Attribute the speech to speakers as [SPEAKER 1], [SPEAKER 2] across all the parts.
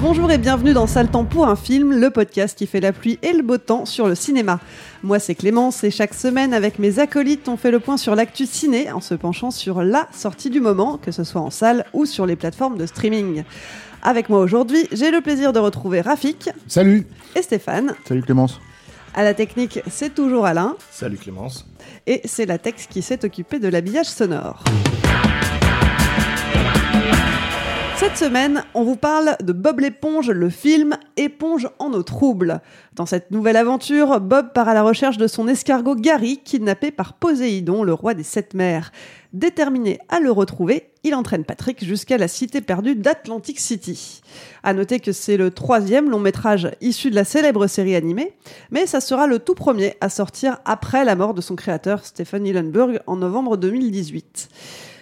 [SPEAKER 1] Bonjour et bienvenue dans Sale Temps pour un film, le podcast qui fait la pluie et le beau temps sur le cinéma. Moi c'est Clémence et chaque semaine avec mes acolytes on fait le point sur l'actu ciné en se penchant sur la sortie du moment, que ce soit en salle ou sur les plateformes de streaming. Avec moi aujourd'hui, j'ai le plaisir de retrouver Rafik
[SPEAKER 2] Salut
[SPEAKER 1] et Stéphane.
[SPEAKER 2] Salut Clémence.
[SPEAKER 1] À la technique, c'est toujours Alain
[SPEAKER 3] Salut Clémence.
[SPEAKER 1] et c'est la Tex qui s'est occupée de l'habillage sonore. Cette semaine, on vous parle de Bob l'éponge, le film Éponge en eau trouble. Dans cette nouvelle aventure, Bob part à la recherche de son escargot Gary, kidnappé par Poséidon, le roi des sept mers. Déterminé à le retrouver, il entraîne Patrick jusqu'à la cité perdue d'Atlantic City. À noter que c'est le troisième long métrage issu de la célèbre série animée, mais ça sera le tout premier à sortir après la mort de son créateur Stephen Hillenburg en novembre 2018.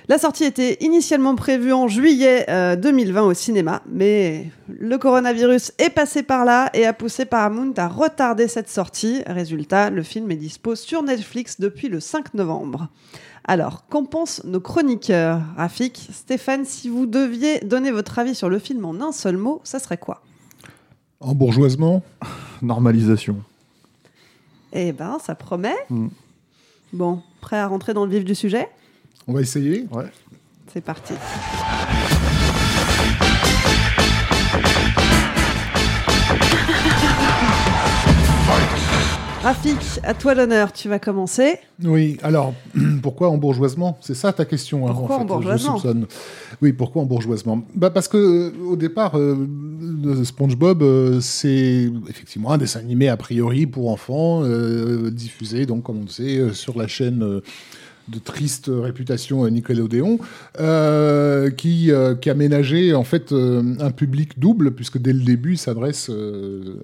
[SPEAKER 1] La sortie était initialement prévue en juillet euh, 2020 au cinéma, mais le coronavirus est passé par là et a poussé Paramount à retarder cette sortie. Résultat, le film est dispo sur Netflix depuis le 5 novembre. Alors, qu'en pensent nos chroniqueurs? Rafik, Stéphane, si vous deviez donner votre avis sur le film en un seul mot, ça serait quoi?
[SPEAKER 2] Embourgeoisement?
[SPEAKER 3] Normalisation.
[SPEAKER 1] Eh ben, ça promet.
[SPEAKER 3] Mm.
[SPEAKER 1] Bon, prêt à rentrer dans le vif du sujet?
[SPEAKER 2] On va essayer
[SPEAKER 3] Ouais.
[SPEAKER 1] C'est parti. Rafik, à toi l'honneur, tu vas commencer.
[SPEAKER 2] Oui, alors, pourquoi embourgeoisement C'est ça ta question hein,
[SPEAKER 1] Pourquoi
[SPEAKER 2] en fait,
[SPEAKER 1] embourgeoisement
[SPEAKER 2] je soupçonne. Oui, pourquoi embourgeoisement bah Parce que euh, au départ, euh, SpongeBob, euh, c'est effectivement un dessin animé a priori pour enfants, euh, diffusé, donc comme on le sait, euh, sur la chaîne... de triste réputation euh, Nickelodeon, euh, qui, euh, qui a ménagé en fait euh, un public double, puisque dès le début, il s'adresse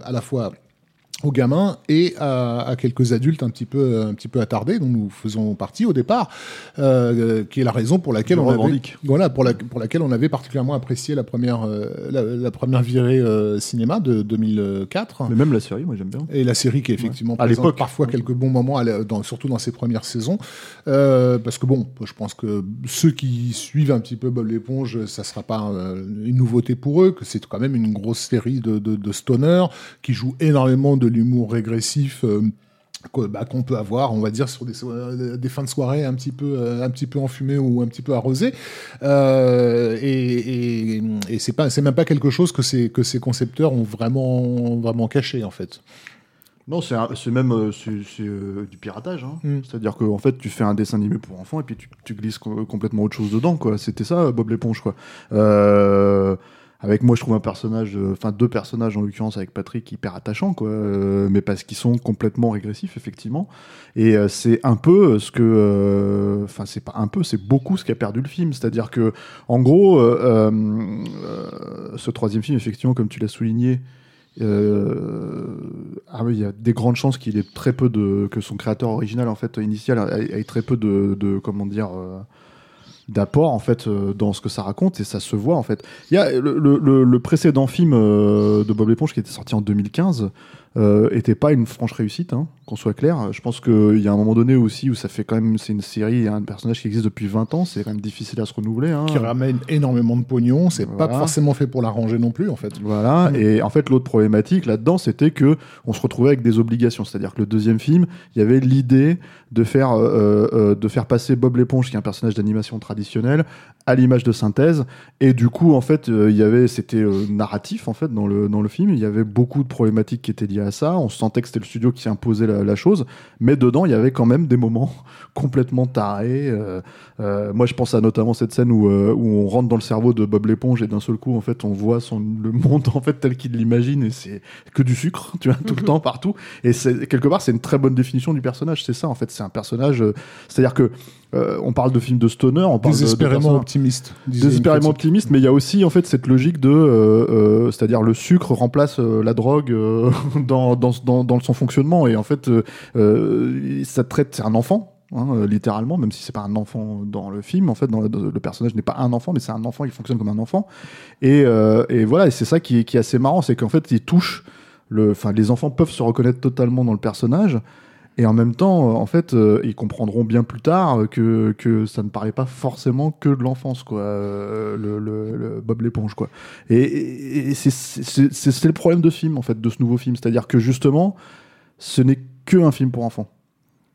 [SPEAKER 2] à la fois aux gamins et à, à quelques adultes un petit peu un petit peu attardés dont nous faisons partie au départ euh, qui est la raison pour laquelle on avait, voilà pour, la, pour laquelle on avait particulièrement apprécié la première euh, la, la première virée euh, cinéma de 2004
[SPEAKER 3] Mais même la série, moi j'aime bien.
[SPEAKER 2] et la série qui est effectivement
[SPEAKER 3] À l'époque.
[SPEAKER 2] parfois quelques bons moments, dans- surtout dans ses premières saisons. Parce que bon, je pense que ceux qui suivent un petit peu Bob l'éponge, ça sera pas une nouveauté pour eux, que c'est quand même une grosse série de, de, de stoners qui joue énormément de l'humour régressif. euh, bah, qu'on peut avoir, on va dire, sur des, euh, des fins de soirée un petit peu, euh, un petit peu enfumées ou un petit peu arrosées. Euh, et et, et c'est pas, c'est même pas quelque chose que ces, que ces concepteurs ont vraiment, vraiment caché, en fait.
[SPEAKER 3] Non, c'est même euh, du piratage. hein.
[SPEAKER 2] Mm.
[SPEAKER 3] C'est-à-dire qu'en fait, tu fais un dessin animé pour enfants et puis tu, tu glisses co- complètement autre chose dedans. C'était ça, Bob l'éponge. quoi. Euh, avec moi, je trouve un personnage, euh, enfin deux personnages en l'occurrence avec Patrick hyper attachants, quoi. euh, mais parce qu'ils sont complètement régressifs, effectivement. Et euh, c'est un peu ce que, enfin c'est pas un peu, c'est beaucoup ce qu'a perdu le film. C'est-à-dire que, en gros, ce troisième film, effectivement, comme tu l'as souligné, ah il y a des grandes chances qu'il ait très peu de que son créateur original en fait initial ait, ait très peu de, de comment dire d'apport en fait euh, dans ce que ça raconte et ça se voit en fait. Il y a le, le- le- précédent film euh, de Bob l'éponge qui était sorti en 2015 euh, était pas une franche réussite, hein, qu'on soit clair. Je pense qu'il y a un moment donné aussi où ça fait quand même, c'est une série, un personnage qui existe depuis 20 ans, c'est quand même difficile à se renouveler. Hein.
[SPEAKER 2] Qui ramène énormément de pognon, c'est pas
[SPEAKER 3] Voilà.
[SPEAKER 2] forcément fait pour l'arranger non plus en fait.
[SPEAKER 3] Voilà.
[SPEAKER 2] Mm.
[SPEAKER 3] Et en fait, l'autre problématique là-dedans, c'était que on se retrouvait avec des obligations. C'est-à-dire que le deuxième film, il y avait l'idée de faire euh, euh, de faire passer Bob l'éponge, qui est un personnage d'animation traditionnel, à l'image de synthèse. Et du coup, en fait, euh, il y avait, c'était euh, narratif en fait dans le dans le film. Il y avait beaucoup de problématiques qui étaient liées à ça. On sentait que c'était le studio qui imposait la, la chose, mais dedans, il y avait quand même des moments complètement tarés. euh, euh, moi, je pense à notamment cette scène où, où on rentre dans le cerveau de Bob l'éponge et d'un seul coup, en fait, on voit son, le monde en fait tel qu'il l'imagine et c'est que du sucre, tu vois, tout le temps, partout. Et c'est quelque part, c'est une très bonne définition du personnage. C'est ça, en fait, c'est un personnage. euh, C'est-à-dire que euh, on parle de films de stoner, on parle de- de,
[SPEAKER 2] Désespérément
[SPEAKER 3] personnages-
[SPEAKER 2] optimiste.
[SPEAKER 3] désespérément optimiste, mais il y a aussi en fait cette logique de, euh, euh, c'est-à-dire le sucre remplace euh, la drogue euh, dans, dans, dans, dans son fonctionnement et en fait euh, ça traite, c'est un enfant. hein, littéralement, même si c'est pas un enfant dans le film, en fait, dans le, personnage n'est pas un enfant, mais c'est un enfant, il fonctionne comme un enfant. Et, euh, et voilà, et c'est ça qui est, qui est assez marrant, c'est qu'en fait, il touche, le, enfin, les enfants peuvent se reconnaître totalement dans le personnage, et en même temps, euh, en fait, euh, ils comprendront bien plus tard que, que ça ne paraît pas forcément que de l'enfance, quoi, euh, le, le- le Bob l'éponge, quoi. Et, et- c'est- le problème de film, en fait, de ce nouveau film. C'est-à-dire que justement, ce n'est que un film pour enfants.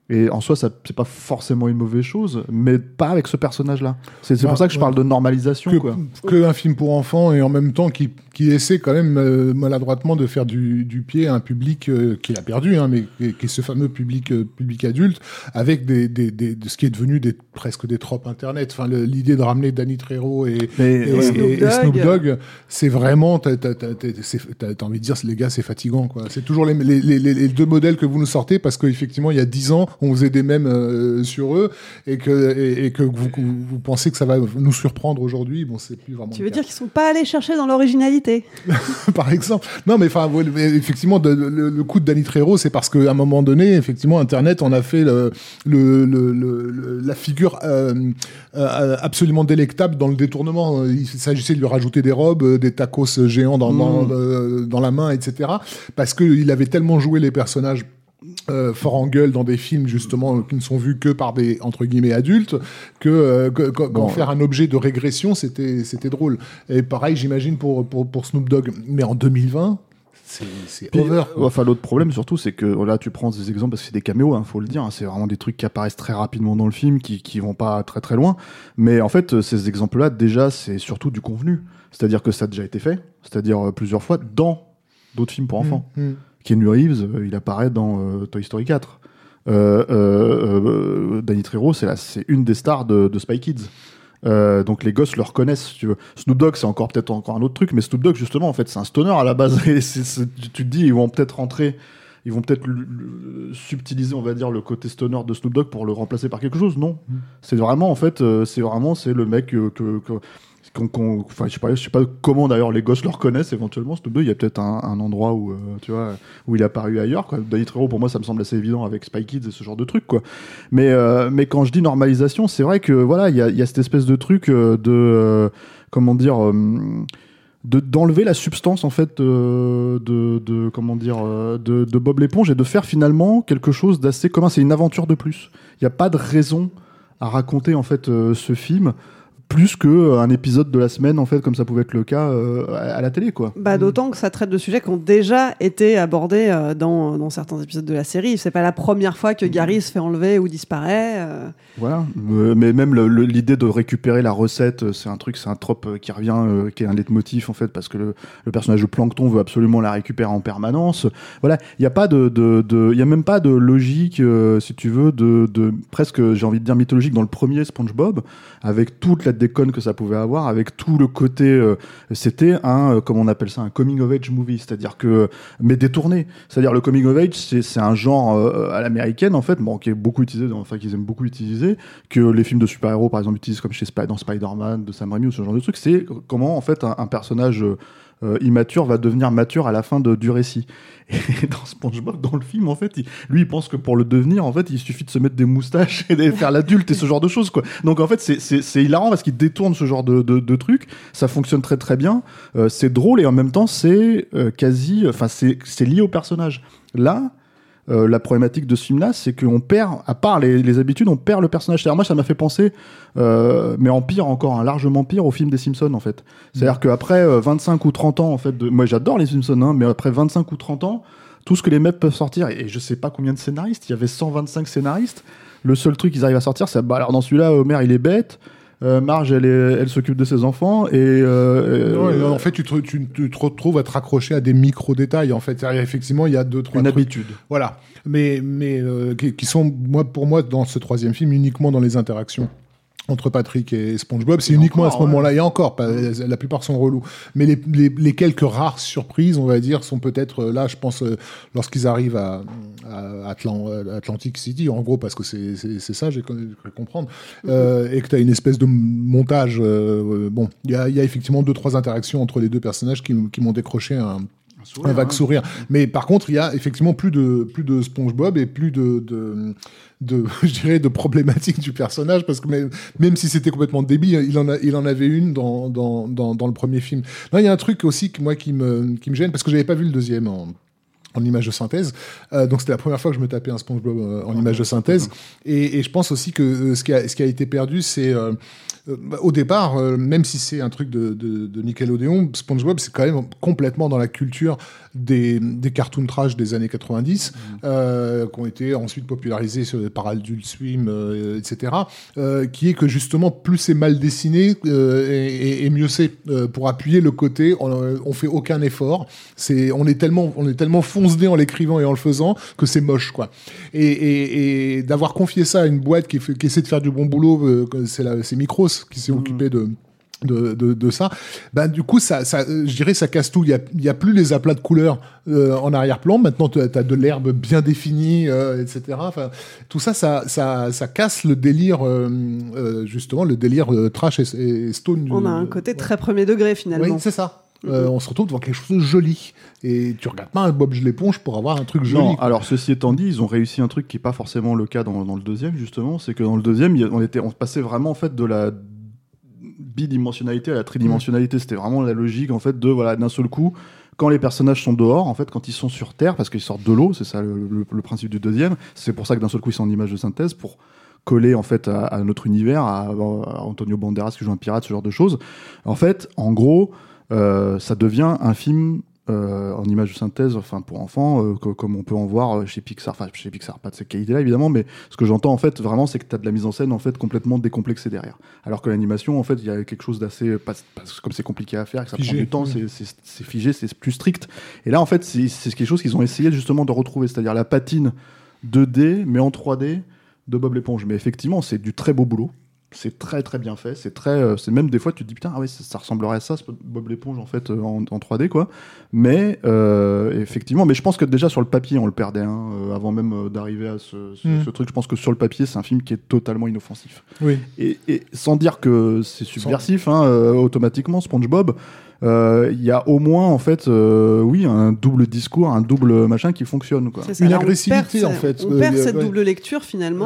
[SPEAKER 3] Et en soi, ça c'est pas forcément une mauvaise chose, mais pas avec ce personnage-là. C'est c'est
[SPEAKER 2] Ah,
[SPEAKER 3] pour ça que je
[SPEAKER 2] ouais.
[SPEAKER 3] parle de normalisation,
[SPEAKER 2] que,
[SPEAKER 3] quoi.
[SPEAKER 2] que un film pour enfants et en même temps qui, qui essaie quand même euh, maladroitement de faire du, du pied à un public euh, qu'il a perdu, hein, mais qui, est ce fameux public euh, public adulte avec des, des, des- de ce qui est devenu des, presque des tropes internet. Enfin, l'idée de ramener Danny Trejo et,
[SPEAKER 3] Mais,
[SPEAKER 2] et,
[SPEAKER 3] ouais.
[SPEAKER 2] et- et
[SPEAKER 1] Snoop Dogg.
[SPEAKER 2] Dogg, c'est vraiment, t'as t'as- t'as- t'as- c'est- t'as- t'as envie de dire, les gars, c'est fatigant, quoi. C'est toujours les, les, les, les deux modèles que vous nous sortez parce qu'effectivement, il y a dix ans, on faisait des mèmes euh, sur eux et que, et, et que vous, vous pensez que ça va nous surprendre aujourd'hui. Bon, c'est plus vraiment
[SPEAKER 1] Tu veux dire qu'ils sont pas allés chercher dans l'originalité?
[SPEAKER 2] Par exemple. Non, mais enfin, ouais, effectivement, de- le, le coup de Danny Trejo, c'est parce qu'à un moment donné, effectivement, Internet, on a fait le, le, le- la figure euh, euh, absolument délectable dans le détournement. Il s'agissait de lui rajouter des robes, euh, des tacos géants dans, dans,
[SPEAKER 3] Mm.
[SPEAKER 2] euh, dans la main, etc. Parce qu'il avait tellement joué les personnages euh, fort en gueule dans des films justement qui ne sont vus que par des entre guillemets adultes que euh, que- que- qu'en
[SPEAKER 3] Bon.
[SPEAKER 2] faire un objet de régression c'était c'était drôle et pareil j'imagine pour, pour pour Snoop Dogg mais en 2020 c'est c'est
[SPEAKER 3] Puis,
[SPEAKER 2] over
[SPEAKER 3] Enfin, l'autre problème surtout, c'est que là, tu prends des exemples parce que c'est des caméos, hein, faut le dire. hein, c'est vraiment des trucs qui apparaissent très rapidement dans le film, qui, qui vont pas très très loin. Mais en fait, ces exemples-là, déjà, c'est surtout du convenu. C'est-à-dire que ça a déjà été fait, c'est-à-dire euh, plusieurs fois dans d'autres films pour enfants.
[SPEAKER 2] Mm, mm.
[SPEAKER 3] Keanu Reeves, euh, il apparaît dans euh, Toy Story 4. Euh, Danny Trejo, c'est une des stars de, de Spy Kids. Euh, donc les gosses le reconnaissent, si tu veux. Snoop Dogg, c'est encore peut-être encore un autre truc, mais Snoop Dogg, justement, en fait, c'est un stoner à la base. Et tu tu te dis, ils vont peut-être rentrer, ils vont peut-être subtiliser, on va dire, le côté stoner de Snoop Dogg pour le remplacer par quelque chose. Non, c'est vraiment, en fait, c'est vraiment, c'est le mec que, que- je sais pas, je sais pas comment d'ailleurs les gosses le reconnaissent éventuellement. Snoop Dogg, il y a peut-être un, endroit où, euh, tu vois, où il est apparu ailleurs. Quoi. Danny pour moi, ça me semble assez évident avec Spy Kids et ce genre de truc, euh, mais quand je dis normalisation, c'est vrai que voilà, il y a, a cette espèce de truc euh, de, euh, comment dire. de d'enlever la substance en fait de, comment dire de, Bob l'éponge et de faire finalement quelque chose d'assez commun c'est une aventure de plus il n'y a pas de raison à raconter en fait ce film plus que euh, épisode de la semaine en fait comme ça pouvait être le cas euh, à, à la télé quoi
[SPEAKER 1] Bah, d'autant que ça traite de sujets qui ont déjà été abordés euh, dans, dans certains épisodes de la série. C'est pas la première fois que Gary se fait enlever ou disparaît. euh.
[SPEAKER 3] Voilà, Euh, mais même l'idée de récupérer la recette, euh, c'est un truc, c'est un trope euh, qui revient, qui est un leitmotiv en fait, parce que le, personnage de Plankton veut absolument la récupérer en permanence. Voilà, il n'y a pas de, de, de- y a même pas de logique, si tu veux, de, de presque, j'ai envie de dire mythologique dans le premier SpongeBob, avec toute la déconne que ça pouvait avoir, avec tout le côté, c'était un, comment on appelle ça, un coming of age movie, c'est-à-dire que, mais détourné, c'est-à-dire le coming of age, c'est un genre à l'américaine en fait, bon, qui est beaucoup utilisé, enfin qu'ils aiment beaucoup utiliser que les films de super-héros, par exemple, utilisent comme chez dans Spider-Man, de Sam Raimi ou ce genre de truc, c'est comment, en fait, un, personnage euh, immature va devenir mature à la fin du récit. Et dans SpongeBob, dans le film, en fait, lui, il pense que pour le devenir, en fait, il suffit de se mettre des moustaches et de faire l'adulte et ce genre de choses, quoi. Donc, en fait, c'est- hilarant parce qu'il détourne ce genre de, de, de trucs. Ça fonctionne très très bien. Euh, c'est drôle et en même temps, c'est euh, quasi, enfin, c'est lié au personnage. Là, euh, la problématique de ce film-là, c'est qu'on perd, à part les, les habitudes, on perd le personnage. C'est-à-dire, moi, ça m'a fait penser, euh, mais en pire encore, un largement pire, au film des Simpsons, en fait. C'est-à-dire qu'après euh, 25 ou 30 ans, en fait, de... moi j'adore les Simpsons, hein, mais après 25 ou 30 ans, tout ce que les mecs peuvent sortir, et je sais pas combien de scénaristes, il y avait 125 scénaristes, le seul truc qu'ils arrivent à sortir, c'est, bah alors dans celui-là, Homer, il est bête, euh, Marge, elle, est- elle s'occupe de ses enfants, et... euh,
[SPEAKER 2] Non,
[SPEAKER 3] euh,
[SPEAKER 2] en fait, tu te, tu, tu te retrouves à te raccrocher à des micro-détails. En fait, effectivement, il y a deux, trois
[SPEAKER 3] une
[SPEAKER 2] trucs.
[SPEAKER 3] habitude.
[SPEAKER 2] Voilà. Mais, mais euh, qui, qui sont, moi, pour moi, dans ce troisième film, uniquement dans les interactions entre Patrick et SpongeBob. C'est uniquement à ce moment-là. Et encore, pas- la plupart sont relous. Mais les, les, les quelques rares surprises, on va dire, sont peut-être euh, là, je pense, euh, lorsqu'ils arrivent à, à Atlan- à Atlantic City, en gros, parce que c'est ça, j'ai cru comprendre, euh, et que tu as une espèce de montage. euh, euh, bon, il y a, y a effectivement deux, trois interactions entre les deux personnages qui, qui m'ont décroché un, un vague sourire. Mais par contre, il y a effectivement plus de, plus de SpongeBob et plus de, de, de, je dirais, de problématiques du personnage parce que même, même si c'était complètement débile, il en, a, il en avait une dans, dans, dans, dans le premier film. Non, il y a un truc aussi que moi qui me, qui me gêne parce que j'avais pas vu le deuxième en, en image de synthèse. Euh, donc c'était la première fois que je me tapais un SpongeBob euh, en image de synthèse. Et, et je pense aussi que euh, ce, qui a, ce qui a été perdu, c'est au départ, euh, même si c'est un truc de, de, de Nickelodeon, SpongeBob c'est quand même complètement dans la culture des, des cartoons trash des années 90, euh, qui ont été ensuite popularisés par Adult Swim, euh, etc. euh, qui est que justement plus c'est mal dessiné euh, et, mieux c'est euh, pour appuyer le côté. On, on fait aucun effort. C'est on est tellement on est tellement foncé en l'écrivant et en le faisant que c'est moche quoi. Et, et, et d'avoir confié ça à une boîte qui, fait, qui essaie de faire du bon boulot, euh, c'est la- c'est Micros qui s'est occupé de de, de, de ça, ben du coup ça, ça je dirais ça casse tout. Il y a, il y a plus les aplats de couleurs euh, en arrière-plan. Maintenant tu as de l'herbe bien définie, euh, etc. Enfin tout ça, ça, ça, ça casse le délire euh, euh, justement le délire euh, trash et, et stone.
[SPEAKER 1] On a un côté très premier degré finalement.
[SPEAKER 2] oui, c'est ça. Euh, on se retrouve devant quelque chose de joli. Et tu regardes pas un Bob l'éponge pour avoir un truc joli.
[SPEAKER 3] Non, alors ceci étant dit, ils ont réussi un truc qui n'est pas forcément le cas dans, dans le deuxième, justement. C'est que dans le deuxième, on, était, on passait vraiment en fait de la bidimensionnalité à la tridimensionnalité. C'était vraiment la logique en fait de voilà d'un seul coup. Quand les personnages sont dehors, en fait, quand ils sont sur Terre, parce qu'ils sortent de l'eau, c'est ça le, le- le principe du deuxième. C'est pour ça que d'un seul coup ils sont en image de synthèse pour coller en fait à, à notre univers, à, à Antonio Banderas qui joue un pirate, ce genre de choses. En fait, en gros, euh, ça devient un film euh, en image de synthèse, enfin pour enfants, euh, co- comme on peut en voir euh, chez Pixar, enfin chez Pixar, pas de cette qualité-là évidemment, mais ce que j'entends en fait vraiment, c'est que tu as de la mise en scène en fait complètement décomplexée derrière. Alors que l'animation, en fait, il y a quelque chose d'assez, comme c'est compliqué à faire, que ça
[SPEAKER 2] Figé.
[SPEAKER 3] prend du temps, c'est- figé, c'est plus strict. Et là, en fait, c'est quelque chose qu'ils ont essayé justement de retrouver, c'est-à-dire la patine 2D, mais en 3D de Bob l'éponge. Mais effectivement, c'est du très beau boulot. C'est très très bien fait. C'est très, euh, c'est même des fois tu te dis putain ah ouais ça, ça ressemblerait à ça, ce Bob l'éponge en fait euh, en, en 3D quoi. Mais euh, effectivement, mais je pense que déjà sur le papier on le perdait hein, euh, avant même euh, d'arriver à ce, ce- ce truc. Je pense que sur le papier c'est un film qui est totalement inoffensif.
[SPEAKER 2] Oui.
[SPEAKER 3] Et, et sans dire que c'est subversif, hein, euh, automatiquement, SpongeBob, euh, il y a au moins, en fait, euh, oui, un double discours, un double machin qui fonctionne. Quoi.
[SPEAKER 1] Ça.
[SPEAKER 2] Une agressivité,
[SPEAKER 1] perd
[SPEAKER 2] en fait.
[SPEAKER 1] On
[SPEAKER 2] Euh,
[SPEAKER 1] perd cette
[SPEAKER 2] ouais.
[SPEAKER 1] double lecture finalement.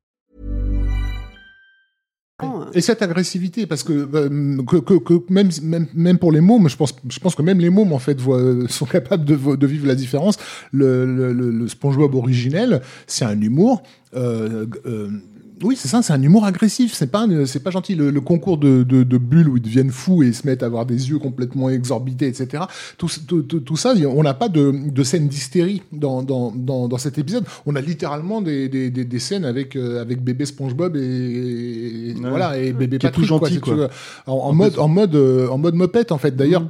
[SPEAKER 4] today.
[SPEAKER 2] Et cette agressivité, parce que, euh, que, que, que même, même, même pour les mômes, je pense, je pense que même les mômes, en fait, voient- sont capables de, vivre la différence. Le, le, le, le SpongeBob originel, c'est un humour euh, euh, oui, c'est ça, c'est un humour agressif. C'est pas, un- c'est pas gentil. Le, le concours de, de, de bulles où ils deviennent fous et ils se mettent à avoir des yeux complètement exorbités, etc. Tout, tout, tout, tout ça, on n'a pas de, de scène d'hystérie dans, dans, dans, dans cet épisode. On a littéralement des, des, des, des scènes avec, euh, avec bébé SpongeBob et, et-
[SPEAKER 3] Ouais.
[SPEAKER 2] voilà et bébé
[SPEAKER 3] tout
[SPEAKER 2] Patrick, quoi,
[SPEAKER 3] gentil,
[SPEAKER 2] si tu
[SPEAKER 3] quoi.
[SPEAKER 2] veux. En, en mode, en mode, euh, en mode mopette, en fait. D'ailleurs.
[SPEAKER 3] Mm.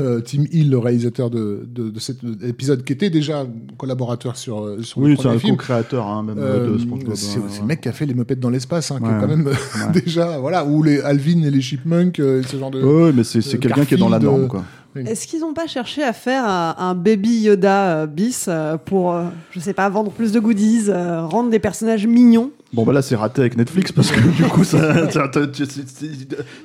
[SPEAKER 2] Euh, Tim Hill, le réalisateur de, de, de cet épisode, qui était déjà collaborateur sur, euh, sur le
[SPEAKER 3] Oui, c'est
[SPEAKER 2] premier
[SPEAKER 3] un
[SPEAKER 2] film,
[SPEAKER 3] co-créateur hein, même
[SPEAKER 2] euh,
[SPEAKER 3] de SpongeBob.
[SPEAKER 2] c'est
[SPEAKER 3] hein,
[SPEAKER 2] c'est
[SPEAKER 3] ouais.
[SPEAKER 2] le mec qui a fait les mopettes dans l'espace, hein, qui est quand même
[SPEAKER 3] Ouais.
[SPEAKER 2] déjà, voilà, ou les Alvin et les Chipmunks, euh, ce genre de.
[SPEAKER 3] Ouais, mais c'est c'est
[SPEAKER 2] euh,
[SPEAKER 3] quelqu'un qui est dans la norme,
[SPEAKER 2] euh,
[SPEAKER 3] quoi.
[SPEAKER 1] Est-ce qu'ils n'ont pas cherché à faire un, un baby Yoda euh, bis euh, pour, euh, je sais pas, vendre plus de goodies, euh, rendre des personnages mignons
[SPEAKER 3] Bon bah là c'est raté avec Netflix parce que du coup ça,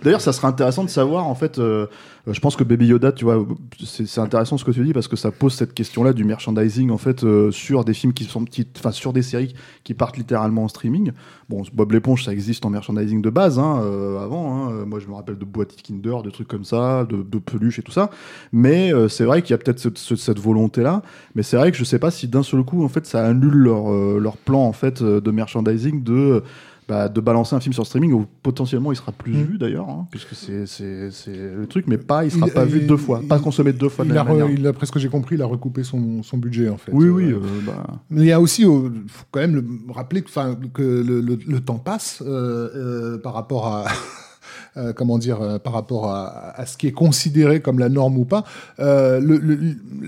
[SPEAKER 3] d'ailleurs ça serait intéressant de savoir en fait euh, je pense que Baby Yoda tu vois c'est intéressant ce que tu dis parce que ça pose cette question là du merchandising en fait euh, sur des films qui sont petites enfin sur des séries qui partent littéralement en streaming. Bon Bob l'éponge ça existe en merchandising de base hein, euh, avant hein. Euh, moi je me rappelle de boîtes Kinder de trucs comme ça de, de peluches et tout ça. Mais euh, c'est vrai qu'il y a peut-être ce- ce- cette volonté là mais c'est vrai que je sais pas si d'un seul coup en fait ça annule leur, euh, leur plan en fait euh, de merchandising de bah, de balancer un film sur streaming où potentiellement il sera plus
[SPEAKER 2] Mm.
[SPEAKER 3] vu d'ailleurs hein, puisque c'est le truc mais pas il sera
[SPEAKER 2] Il-
[SPEAKER 3] pas vu deux fois pas consommé deux fois de
[SPEAKER 2] Il
[SPEAKER 3] la
[SPEAKER 2] a, re- il a, après ce que j'ai compris, il a recoupé son, son budget en fait.
[SPEAKER 3] oui
[SPEAKER 2] Euh,
[SPEAKER 3] oui euh, bah,
[SPEAKER 2] Mais il y a aussi, euh, faut quand même le, rappeler que, le, le- le temps passe euh, euh, par rapport à. Euh, comment dire, euh, par rapport à, à ce qui est considéré comme la norme ou pas. Euh, le- le-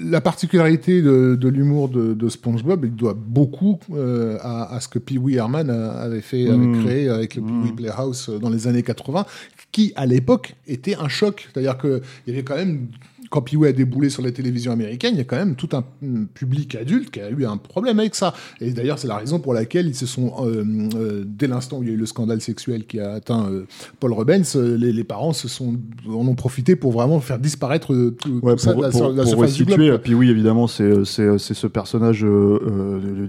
[SPEAKER 2] la particularité de, de l'humour de, de SpongeBob, il doit beaucoup euh, à, à ce que Pee Wee Herman avait fait, avait
[SPEAKER 3] Mm.
[SPEAKER 2] créé avec le Pee Wee Playhouse euh, dans les années 80, qui à l'époque était un choc. C'est-à-dire qu'il y avait quand même quand Pee Wee a déboulé sur la télévision américaine, il y a quand même tout un mm, public adulte qui a eu un problème avec ça. Et d'ailleurs, c'est la raison pour laquelle ils se sont, euh, euh, dès l'instant où il y a eu le scandale sexuel qui a atteint euh, Paul Rubens, les, les parents se sont, en ont profité pour vraiment faire disparaître tout,
[SPEAKER 3] Ouais,
[SPEAKER 2] tout ça
[SPEAKER 3] pour,
[SPEAKER 2] de la,
[SPEAKER 3] pour-
[SPEAKER 2] la
[SPEAKER 3] pour
[SPEAKER 2] surface du globe.
[SPEAKER 3] évidemment, c'est ce personnage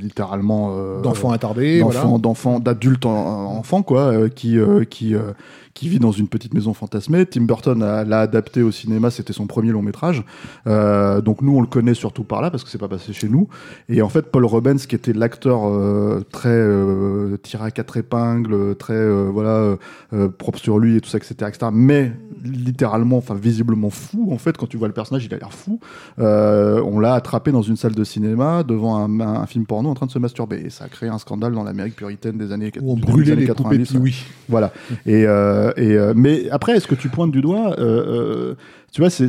[SPEAKER 3] littéralement
[SPEAKER 2] D'enfants attardés,
[SPEAKER 3] d'enfants,
[SPEAKER 2] voilà.
[SPEAKER 3] d'enfants, d'adultes en- enfants quoi, qui qui qui vit dans une petite maison fantasmée. Tim Burton l'a adapté au cinéma, c'était son premier long métrage. Euh, donc nous, on le connaît surtout par là parce que c'est pas passé chez nous. Et en fait, Paul Rubens, qui était l'acteur euh, très euh, tiré à quatre épingles, très euh, voilà propre sur lui et tout ça, etc., etc. Mais littéralement, enfin visiblement fou. En fait, quand tu vois le personnage, il a l'air fou. On l'a attrapé dans une salle de cinéma devant un, un- un film porno en train de se masturber. Et ça a créé un scandale dans l'Amérique puritaine des années
[SPEAKER 2] Où on
[SPEAKER 3] début des
[SPEAKER 2] brûlait
[SPEAKER 3] années
[SPEAKER 2] les poupées
[SPEAKER 3] 90.
[SPEAKER 2] Pee-wee.
[SPEAKER 3] Voilà. Et, euh, euh, mais après, est-ce que tu pointes du doigt euh, Tu vois, c'est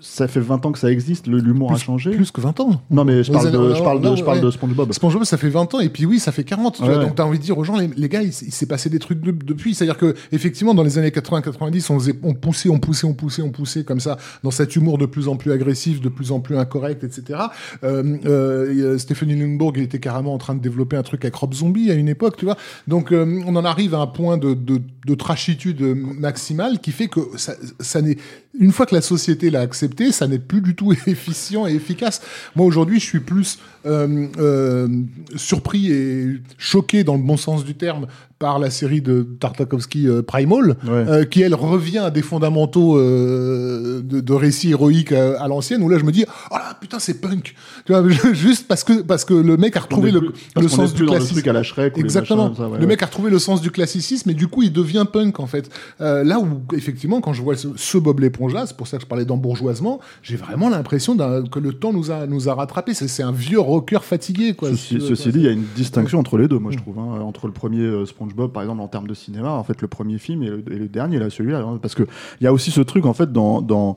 [SPEAKER 3] ça fait 20 ans que ça existe. L'humour a changé.
[SPEAKER 2] Plus que 20 ans.
[SPEAKER 3] Non, mais je parle de, je parle de, je parle de SpongeBob.
[SPEAKER 2] SpongeBob, ça fait 20 ans, et puis oui, ça fait 40. tu vois, donc t'as envie de dire aux gens, les, les gars, il, il s'est passé des trucs de- depuis. C'est-à-dire que effectivement, dans les années 80-90, on, faisait- on poussait, on poussait, on poussait, on poussait comme ça, dans cet humour de plus en plus agressif, de plus en plus incorrect, etc. Euh, euh, Stephanie Lundborg, était carrément en train de développer un truc avec Rob Zombie à une époque, tu vois. Donc euh, on en arrive à un point de, de, de trashitude maximale qui fait que ça, ça n'est une fois que la société l'a accepté, ça n'est plus du tout efficient et efficace. Moi aujourd'hui, je suis plus euh, euh, surpris et choqué dans le bon sens du terme par la série de Tartakovsky euh, Primal, euh, qui elle revient à des fondamentaux euh, de, de récits héroïques euh, à l'ancienne, où là je me dis, oh là putain c'est punk, tu vois, juste parce que parce que le mec a retrouvé le,
[SPEAKER 3] plus-
[SPEAKER 2] le sens du
[SPEAKER 3] le
[SPEAKER 2] classicisme.
[SPEAKER 3] Shrek les
[SPEAKER 2] Exactement.
[SPEAKER 3] machins, ça, ouais,
[SPEAKER 2] le
[SPEAKER 3] ouais.
[SPEAKER 2] mec a retrouvé le sens du classicisme et du coup il devient punk en fait. Là où effectivement quand je vois ce, ce Bob l'éponge là, c'est pour ça que je parlais d'embourgeoisement, j'ai vraiment l'impression que le temps nous a nous a rattrapé. C'est un vieux rocker fatigué quoi.
[SPEAKER 3] Ceci,
[SPEAKER 2] tu veux,
[SPEAKER 3] ceci
[SPEAKER 2] quoi.
[SPEAKER 3] dit, il y a une distinction entre les deux, moi je trouve. hein. entre le premier SpongeBob, par exemple, en termes de cinéma, en fait, le premier film et le, dernier, là, celui-là. hein. parce que il y a aussi ce truc, en fait, dans. dans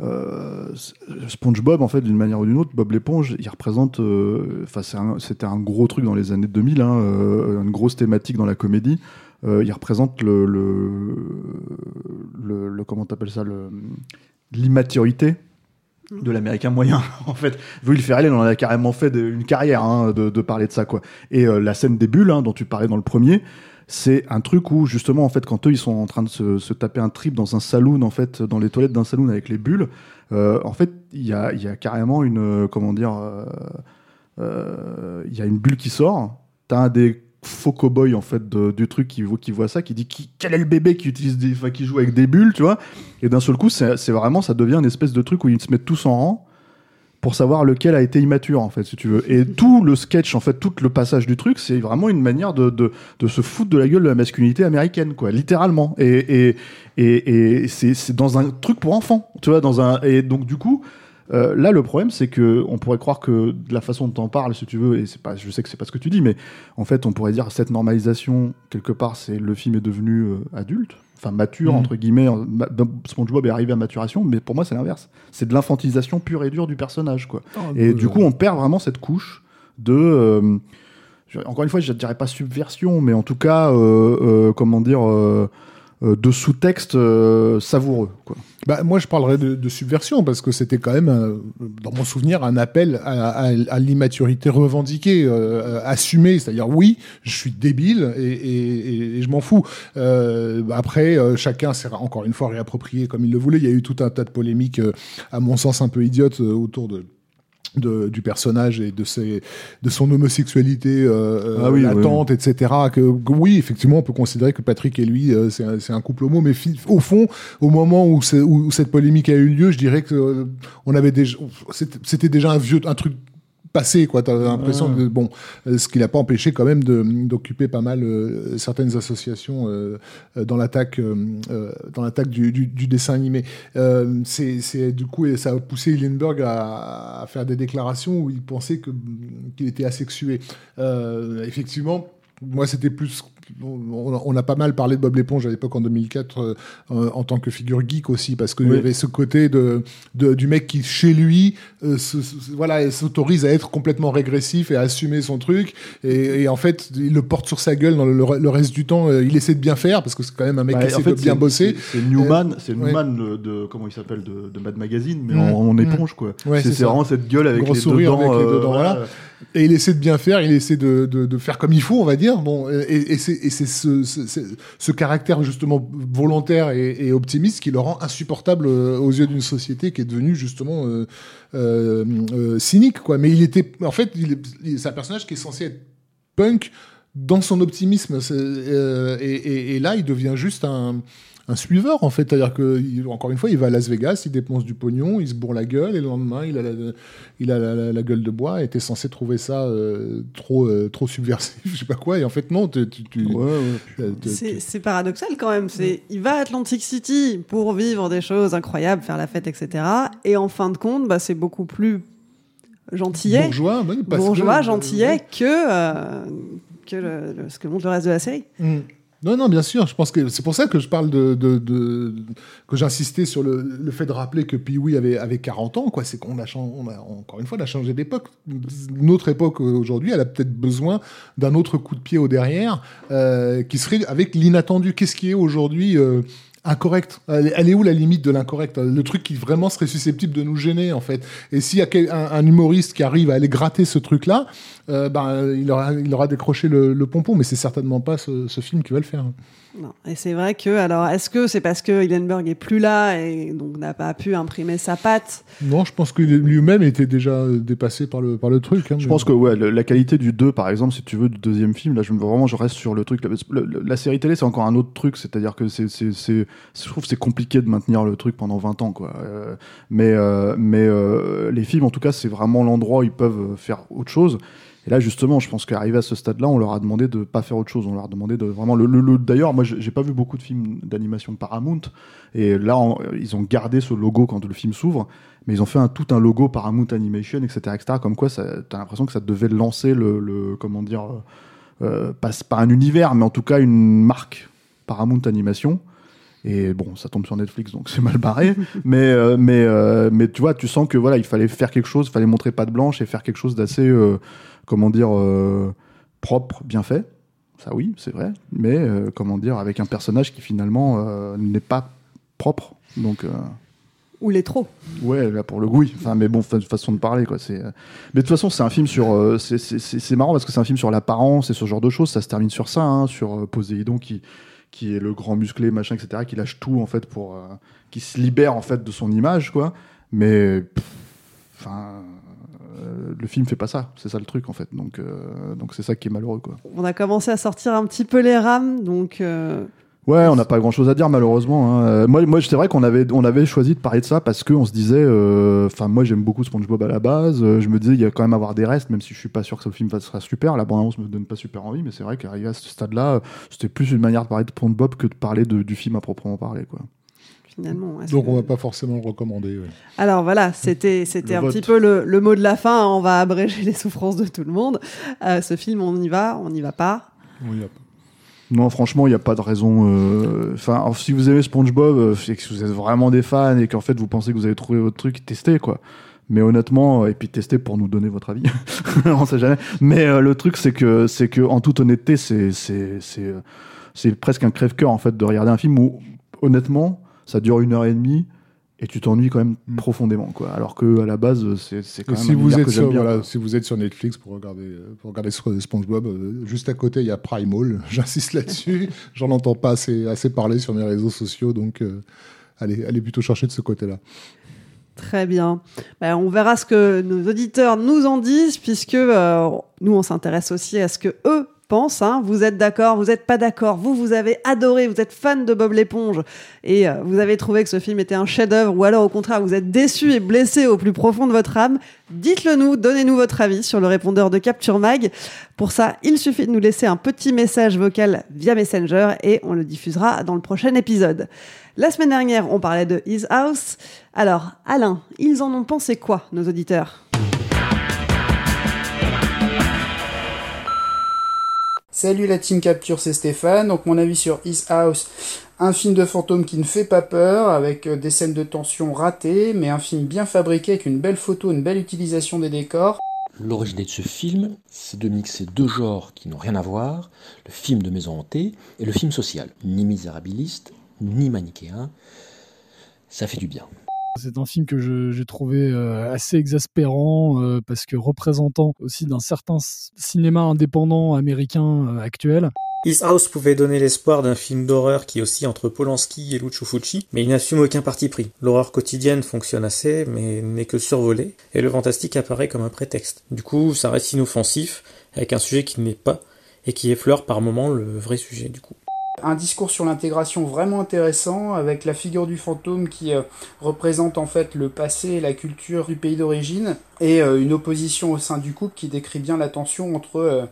[SPEAKER 3] euh, SpongeBob, en fait, d'une manière ou d'une autre, Bob l'éponge, il représente. euh, Enfin, c'était un gros truc dans les années 2000, hein, euh, une grosse thématique dans la comédie. Il représente le, le, le, comment t'appelles ça, l'immaturité de l'américain moyen en fait. Will Ferrell il en a carrément fait une carrière hein, de, de parler de ça quoi. Et euh, la scène des bulles hein, dont tu parlais dans le premier c'est un truc où justement en fait quand eux ils sont en train de se, se taper un trip dans un saloon en fait dans les toilettes d'un saloon avec les bulles euh, en fait il y a, y a carrément une euh, comment dire euh, euh, il y a une bulle qui sort. T'as des faux cow-boys en fait de- du truc qui, voit- qui voit ça qui dit qui, quel est le bébé qui utilise des qui joue avec des bulles tu vois? Et d'un seul coup c'est vraiment ça devient une espèce de truc où ils se mettent tous en rang pour savoir lequel a été immature en fait si tu veux. Et tout le sketch en fait tout le passage du truc c'est vraiment une manière de, de, de se foutre de la gueule de la masculinité américaine quoi littéralement. Et et et, et c'est c'est dans un truc pour enfants tu vois dans un et donc du coup euh, là, le problème, c'est que on pourrait croire que de la façon dont on parle, si tu veux, et c'est pas, je sais que c'est pas ce que tu dis, mais en fait, on pourrait dire cette normalisation quelque part, c'est le film est devenu euh, adulte, enfin mature
[SPEAKER 2] Mhm.
[SPEAKER 3] entre guillemets. en- ma- SpongeBob est arrivé à maturation, mais pour moi, c'est l'inverse. C'est de l'infantilisation pure et dure du personnage, quoi.
[SPEAKER 2] Oh,
[SPEAKER 3] Et du coup, on perd vraiment cette couche de. euh, encore une fois, je ne dirais pas subversion, mais en tout cas, comment dire, de sous-texte savoureux. Quoi.
[SPEAKER 2] Bah, moi, je parlerais de, de subversion parce que c'était quand même, euh, dans mon souvenir, un appel à, à- à l'immaturité revendiquée, euh, assumée. C'est-à-dire, oui, je suis débile et, et- et- je m'en fous. Euh, après, euh, chacun s'est encore une fois réapproprié comme il le voulait. Il y a eu tout un tas de polémiques, euh, à mon sens, un peu idiotes euh, autour de. De- du personnage et de ses de son homosexualité euh,
[SPEAKER 3] Ah oui,
[SPEAKER 2] latente etc que, oui effectivement on peut considérer que Patrick et lui euh, c'est un, c'est un couple homo mais au fond au moment où, où cette polémique a eu lieu, je dirais que euh, on avait déjà, c'était c'était déjà un vieux, un truc passé, quoi. T'as l'impression que bon, euh, ce qui l'a pas empêché quand même de d'occuper pas mal euh, certaines associations euh, dans l'attaque, euh, dans l'attaque du, du, du dessin animé. C'est, c'est du coup, et ça a poussé Hillenberg à, à faire des déclarations où il pensait que qu'il était asexué. Effectivement. Moi, c'était plus. On a, on a pas mal parlé de Bob l'éponge à l'époque en 2004 euh, euh, en tant que figure geek aussi, parce qu'il
[SPEAKER 3] Oui.
[SPEAKER 2] y avait ce côté de, de- du mec qui, chez lui, euh, se- se- voilà, s'autorise à être complètement régressif et à assumer son truc. Et, et en fait, il le porte sur sa gueule dans le, le- le reste du temps. il essaie de bien faire, parce que c'est quand même un mec
[SPEAKER 3] Bah,
[SPEAKER 2] qui essaie
[SPEAKER 3] fait,
[SPEAKER 2] de bien bosser.
[SPEAKER 3] C'est Newman, c'est. Newman de comment il s'appelle de, de Mad Magazine, mais
[SPEAKER 2] Mm.
[SPEAKER 3] en, en
[SPEAKER 2] Mm.
[SPEAKER 3] éponge quoi.
[SPEAKER 2] Ouais,
[SPEAKER 3] c'est vraiment cette gueule avec
[SPEAKER 2] Gros
[SPEAKER 3] les
[SPEAKER 2] sourire
[SPEAKER 3] deux dents.
[SPEAKER 2] avec les voilà. Et il essaie de bien faire, il essaie de, de, de faire comme il faut, on va dire. Bon, et, et c'est ce, ce, ce- caractère justement volontaire et, et optimiste qui le rend insupportable euh, aux yeux d'une société qui est devenue justement euh, euh, euh, cynique, quoi. Mais il était, en fait, c'est un personnage qui est censé être punk dans son optimisme. Euh, et, et- et là, il devient juste un, un suiveur, en fait. C'est-à-dire que, encore une fois, il va à Las Vegas, il dépense du pognon, il se bourre la gueule, et le lendemain, il a la, il a la, la- la gueule de bois, et était censé trouver ça euh, trop, euh, trop subversif, je sais pas quoi. Et en fait, non, tu. tu, tu-
[SPEAKER 3] Ouais, ouais.
[SPEAKER 2] euh, tu-
[SPEAKER 1] C'est paradoxal quand même. C'est il va à Atlantic City pour vivre des choses incroyables, faire la fête, etc. Et en fin de compte, bah, c'est beaucoup plus gentillet,
[SPEAKER 2] bourgeois, oui, parce
[SPEAKER 1] bourgeois,
[SPEAKER 2] que-
[SPEAKER 1] gentillet que euh, que le- le- ce que montre le reste de la série.
[SPEAKER 2] Mm. Non, non, bien sûr. Je pense que c'est pour ça que je parle de, de, de- que j'insistais sur le, le fait de rappeler que Pee-wee avait, avait 40 ans. Quoi, c'est qu'on a, on a encore une fois, on a changé d'époque. Notre époque euh, aujourd'hui, elle a peut-être besoin d'un autre coup de pied au derrière, euh, qui serait avec l'inattendu. Qu'est-ce qui est aujourd'hui euh, incorrect elle, est- où la limite de l'incorrect Le truc qui vraiment serait susceptible de nous gêner, en fait? Et s'il y a un, humoriste qui arrive à aller gratter ce truc-là, euh, ben, il, aura, décroché le, le pompon. Mais c'est certainement pas ce, ce film qui va le faire.
[SPEAKER 1] Non. Et c'est vrai que, alors, est-ce que c'est parce que Hillenberg est plus là et donc n'a pas pu imprimer sa patte?
[SPEAKER 2] Non, je pense que lui-même était déjà dépassé par le, par le truc. hein,
[SPEAKER 3] Je
[SPEAKER 2] mais-
[SPEAKER 3] pense que ouais, le- la qualité du 2, par exemple, si tu veux, du deuxième film, là, je me vraiment, je reste sur le truc. La série télé, c'est encore un autre truc, c'est-à-dire que c'est, c'est, c'est- je trouve que c'est compliqué de maintenir le truc pendant 20 ans, quoi. Euh, mais euh, mais euh, les films, en tout cas, c'est vraiment l'endroit où ils peuvent faire autre chose. Et là, justement, je pense qu'arrivé à ce stade-là, on leur a demandé de pas faire autre chose. On leur a demandé de vraiment le. le- le- D'ailleurs, moi, j'ai pas vu beaucoup de films d'animation Paramount, et là, on- ils ont gardé ce logo quand le film s'ouvre mais ils ont fait un, tout un logo Paramount Animation, etc., etc. Comme quoi, t'as l'impression que ça devait lancer le, le- comment dire, euh, euh, pas, pas un univers, mais en tout cas une marque Paramount Animation. Et bon, ça tombe sur Netflix, donc c'est mal barré. mais, euh, mais, euh, mais tu vois, tu sens que voilà, il fallait faire quelque chose, il fallait montrer patte blanche et faire quelque chose d'assez, euh, comment dire, euh, propre, bien fait. Ça oui, c'est vrai. Mais euh, comment dire, avec un personnage qui finalement euh, n'est pas propre. Donc.
[SPEAKER 1] ou les trop
[SPEAKER 3] Ouais, là pour le goût, oui. Enfin, mais bon, fa- façon de parler, quoi. C'est. Mais de toute façon, c'est un film sur. euh, c'est- c'est c'est- c'est marrant parce que c'est un film sur l'apparence et ce genre de choses. Ça se termine sur ça, hein, sur euh, Poséidon qui qui est le grand musclé, machin, etc., qui lâche tout en fait pour, euh, qui se libère en fait de son image, quoi. Mais, enfin, le film fait pas ça. C'est ça le truc en fait. Donc, euh, donc c'est ça qui est malheureux, quoi.
[SPEAKER 1] On a commencé à sortir un petit peu les rames, donc. euh,
[SPEAKER 3] Ouais, on n'a pas grand chose à dire malheureusement. hein. Euh, Moi, moi, c'est vrai qu'on avait, on avait choisi de parler de ça parce que on se disait, euh, enfin, moi, j'aime beaucoup SpongeBob à la base. euh, je me disais, il y a quand même à avoir des restes, même si je suis pas sûr que ce film sera super. La bande-annonce me donne pas super envie, mais c'est vrai qu'arrivé à ce stade-là, euh, c'était plus une manière de parler de SpongeBob que de parler de- du film à proprement parler, quoi.
[SPEAKER 1] Finalement, ouais,
[SPEAKER 2] Donc
[SPEAKER 1] c'est-
[SPEAKER 2] on va pas forcément le recommander. ouais.
[SPEAKER 1] Alors voilà, c'était un
[SPEAKER 3] vote.
[SPEAKER 1] petit peu le, le mot de la fin. hein. On va abréger les souffrances de tout le monde. Euh, ce film, on y va, on n'y va pas.
[SPEAKER 2] On y a pas.
[SPEAKER 3] Non, franchement, il n'y a pas de raison. euh, Enfin, si vous aimez SpongeBob, euh, c'est que vous êtes vraiment des fans et qu'en fait vous pensez que vous avez trouvé votre truc, testez quoi. Mais honnêtement, et puis testez pour nous donner votre avis. On sait jamais. Mais euh, le truc, c'est que, c'est que, en toute honnêteté, c'est, c'est, c'est, c'est presque un crève-cœur en fait de regarder un film où, honnêtement, ça dure une heure et demie et tu t'ennuies quand même profondément quoi. Alors que à la base, c'est, c'est quand
[SPEAKER 2] Et
[SPEAKER 3] même
[SPEAKER 2] si
[SPEAKER 3] un
[SPEAKER 2] vous, êtes sur,
[SPEAKER 3] bien.
[SPEAKER 2] voilà, si vous êtes sur Netflix pour regarder, euh, pour regarder Sp- SpongeBob, euh, juste à côté il y a Primal, j'insiste là-dessus. J'en entends pas assez, assez parler sur mes réseaux sociaux, donc euh, allez, allez plutôt chercher de ce côté-là.
[SPEAKER 1] Très bien. Ben, on verra ce que nos auditeurs nous en disent, puisque euh, nous, on s'intéresse aussi à ce que eux pensent. hein. Vous êtes d'accord, vous n'êtes pas d'accord. Vous, vous avez adoré, vous êtes fan de Bob l'éponge et euh, vous avez trouvé que ce film était un chef-d'œuvre, ou alors au contraire, vous êtes déçu et blessé au plus profond de votre âme. Dites-le nous, donnez-nous votre avis sur le répondeur de Capture Mag. Pour ça, il suffit de nous laisser un petit message vocal via Messenger et on le diffusera dans le prochain épisode. La semaine dernière, on parlait de His House. Alors, Alain, ils en ont pensé quoi, nos auditeurs?
[SPEAKER 5] Salut la team Capture, c'est Stéphane. Donc mon avis sur His House, un film de fantôme qui ne fait pas peur, avec euh, des scènes de tension ratées, mais un film bien fabriqué avec une belle photo, une belle utilisation des décors.
[SPEAKER 6] L'origine de ce film, c'est de mixer deux genres qui n'ont rien à voir, le film de maison hantée et le film social. Ni misérabiliste, ni manichéen. Ça fait du bien.
[SPEAKER 7] C'est un film que j'ai trouvé euh, assez exaspérant euh, parce que représentant aussi d'un certain cinéma indépendant américain euh, actuel.
[SPEAKER 8] His House pouvait donner l'espoir d'un film d'horreur qui oscille entre Polanski et Lucio Fucci, mais il n'assume aucun parti pris. L'horreur quotidienne fonctionne assez, mais n'est que survolée, et le fantastique apparaît comme un prétexte. Du coup, ça reste inoffensif, avec un sujet qui n'est pas, et qui effleure par moments le vrai sujet du coup.
[SPEAKER 5] Un discours sur l'intégration vraiment intéressant, avec la figure du fantôme qui euh, représente en fait le passé et la culture du pays d'origine, et euh, une opposition au sein du couple qui décrit bien la tension entre euh,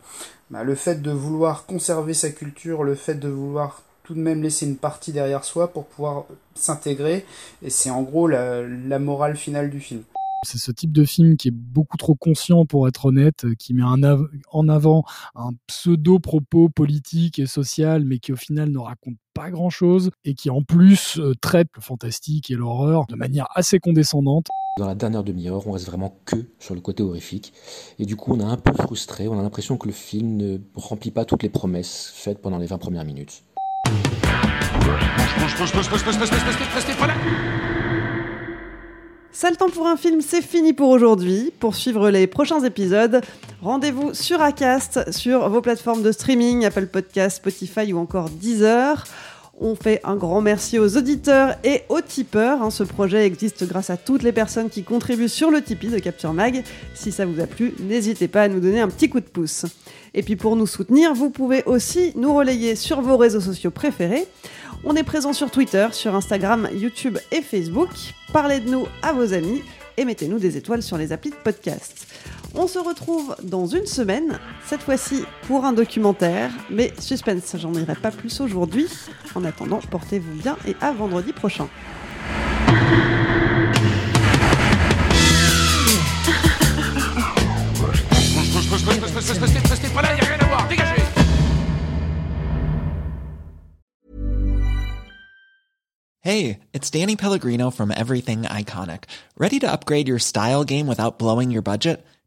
[SPEAKER 5] bah, le fait de vouloir conserver sa culture, le fait de vouloir tout de même laisser une partie derrière soi pour pouvoir s'intégrer, et c'est en gros la, la morale finale du film.
[SPEAKER 7] C'est ce type de film qui est beaucoup trop conscient pour être honnête, euh, qui met un av- en avant un pseudo propos politique et social, mais qui au final ne raconte pas grand chose et qui en plus euh, traite le fantastique et l'horreur de manière assez condescendante.
[SPEAKER 6] Dans la dernière demi-heure, on reste vraiment que sur le côté horrifique. Et du coup, on est un peu frustré. On a l'impression que le film ne remplit pas toutes les promesses faites pendant les 20 premières minutes.
[SPEAKER 1] Ça le temps pour un film, c'est fini pour aujourd'hui. Pour suivre les prochains épisodes, rendez-vous sur Acast, sur vos plateformes de streaming, Apple Podcasts, Spotify ou encore Deezer. On fait un grand merci aux auditeurs et aux tipeurs. hein. Ce projet existe grâce à toutes les personnes qui contribuent sur le Tipeee de Capture Mag. Si ça vous a plu, n'hésitez pas à nous donner un petit coup de pouce. Et puis pour nous soutenir, vous pouvez aussi nous relayer sur vos réseaux sociaux préférés. On est présent sur Twitter, sur Instagram, YouTube et Facebook. Parlez de nous à vos amis et mettez-nous des étoiles sur les applis de podcast. On se retrouve dans une semaine, cette fois-ci pour un documentaire, mais suspense, j'en dirai pas plus aujourd'hui. En attendant, portez-vous bien et à vendredi prochain.
[SPEAKER 9] Hey, it's Danny Pellegrino from Everything Iconic. Ready to upgrade your style game without blowing your budget?